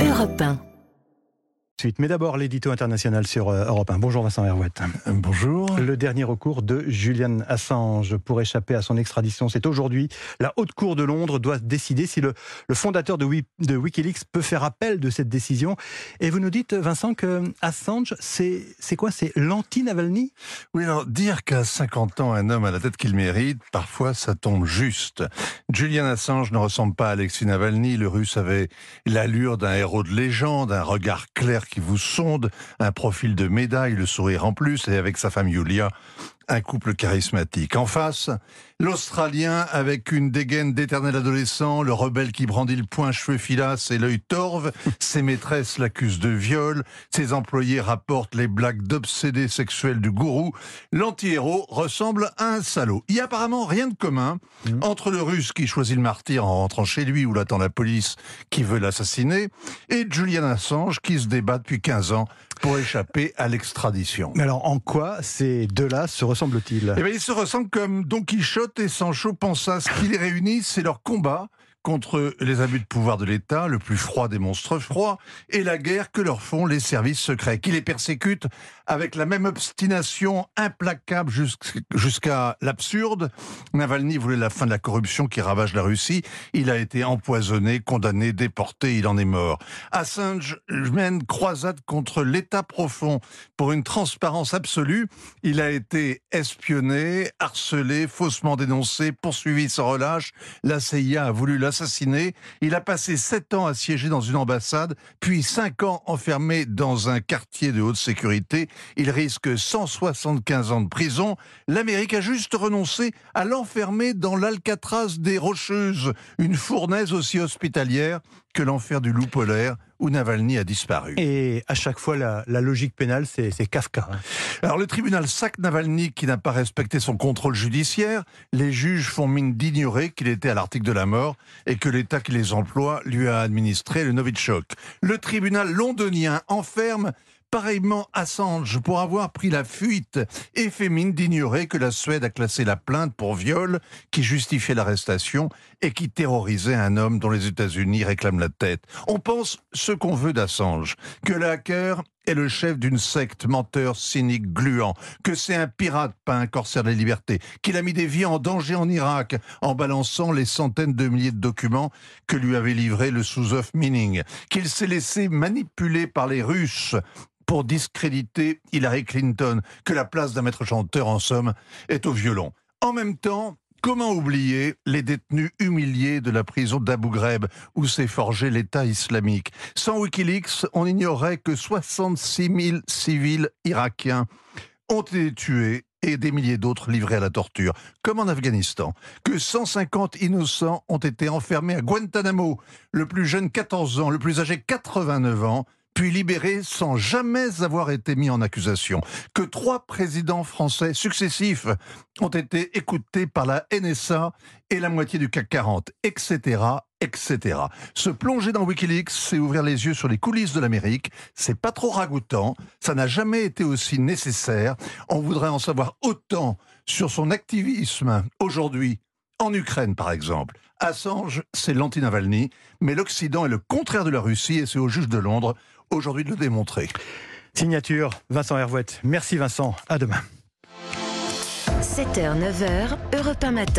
Europe 1. Suite. Mais d'abord, l'édito international sur euh, Europe 1. Bonjour Vincent Herouette. Bonjour. Le dernier recours de Julian Assange pour échapper à son extradition, c'est aujourd'hui. La Haute Cour de Londres doit décider si le, le fondateur de Wikileaks peut faire appel de cette décision. Et vous nous dites, Vincent, que Assange, c'est c'est quoi? C'est l'anti-Navalny? Oui, alors dire qu'à 50 ans, un homme a la tête qu'il mérite, parfois ça tombe juste. Julian Assange ne ressemble pas à Alexis Navalny. Le russe avait l'allure d'un héros de légende, un regard clair qui vous sonde, un profil de médaille, le sourire en plus, et avec sa femme Yulia, un couple charismatique. En face, l'Australien avec une dégaine d'éternel adolescent, le rebelle qui brandit le poing, cheveux filasses et l'œil torve, ses maîtresses l'accusent de viol, ses employés rapportent les blagues d'obsédés sexuels du gourou. L'anti-héros ressemble à un salaud. Il y a apparemment rien de commun entre le russe qui choisit le martyr en rentrant chez lui où l'attend la police qui veut l'assassiner et Julian Assange qui se débat depuis 15 ans pour échapper à l'extradition. Mais alors, en quoi ces deux-là se ressemblent-ils? Eh bien, ils se ressemblent comme Don Quichotte et Sancho Panza. Ce qui les réunit, c'est leur combat contre les abus de pouvoir de l'État, le plus froid des monstres froids, et la guerre que leur font les services secrets, qui les persécutent avec la même obstination implacable jusqu'- jusqu'à l'absurde. Navalny voulait la fin de la corruption qui ravage la Russie. Il a été empoisonné, condamné, déporté, il en est mort. Assange mène croisade contre l'État profond pour une transparence absolue. Il a été espionné, harcelé, faussement dénoncé, poursuivi sans relâche. La CIA a voulu l'assassiner. Il a passé sept ans assiégé dans une ambassade, puis cinq ans enfermé dans un quartier de haute sécurité. Il risque 175 ans de prison. L'Amérique a juste renoncé à l'enfermer dans l'Alcatraz des Rocheuses, une fournaise aussi hospitalière que l'enfer du loup polaire où Navalny a disparu. Et à chaque fois, la, la logique pénale, c'est c'est Kafka. hein. Alors le tribunal sac Navalny qui n'a pas respecté son contrôle judiciaire. Les juges font mine d'ignorer qu'il était à l'article de la mort et que l'État qui les emploie lui a administré le Novichok. Le tribunal londonien enferme pareillement Assange pour avoir pris la fuite et d'ignorer que la Suède a classé la plainte pour viol qui justifiait l'arrestation et qui terrorisait un homme dont les États-Unis réclament la tête. On pense ce qu'on veut d'Assange, que le hacker est le chef d'une secte menteur, cynique, gluant, que c'est un pirate, pas un corsaire des libertés, qu'il a mis des vies en danger en Irak en balançant les centaines de milliers de documents que lui avait livrés le sous-off Mining, qu'il s'est laissé manipuler par les Russes pour discréditer Hillary Clinton, que la place d'un maître chanteur, en somme, est au violon. En même temps, Comment oublier les détenus humiliés de la prison d'Abu Ghraib où s'est forgé l'État islamique? Sans Wikileaks, on ignorait que 66 000 civils irakiens ont été tués et des milliers d'autres livrés à la torture, comme en Afghanistan, que 150 innocents ont été enfermés à Guantanamo, le plus jeune 14 ans, le plus âgé 89 ans, puis libérés sans jamais avoir été mis en accusation, que trois présidents français successifs ont été écoutés par la NSA et la moitié du CAC 40, etc., etc. Se plonger dans Wikileaks, c'est ouvrir les yeux sur les coulisses de l'Amérique. C'est pas trop ragoûtant. Ça n'a jamais été aussi nécessaire. On voudrait en savoir autant sur son activisme aujourd'hui en Ukraine, par exemple. Assange, c'est l'anti-Navalny, mais l'Occident est le contraire de la Russie et c'est au juge de Londres aujourd'hui de le démontrer. Signature, Vincent Herouette. Merci Vincent, à demain. 7h, 9h, Europe 1 matin.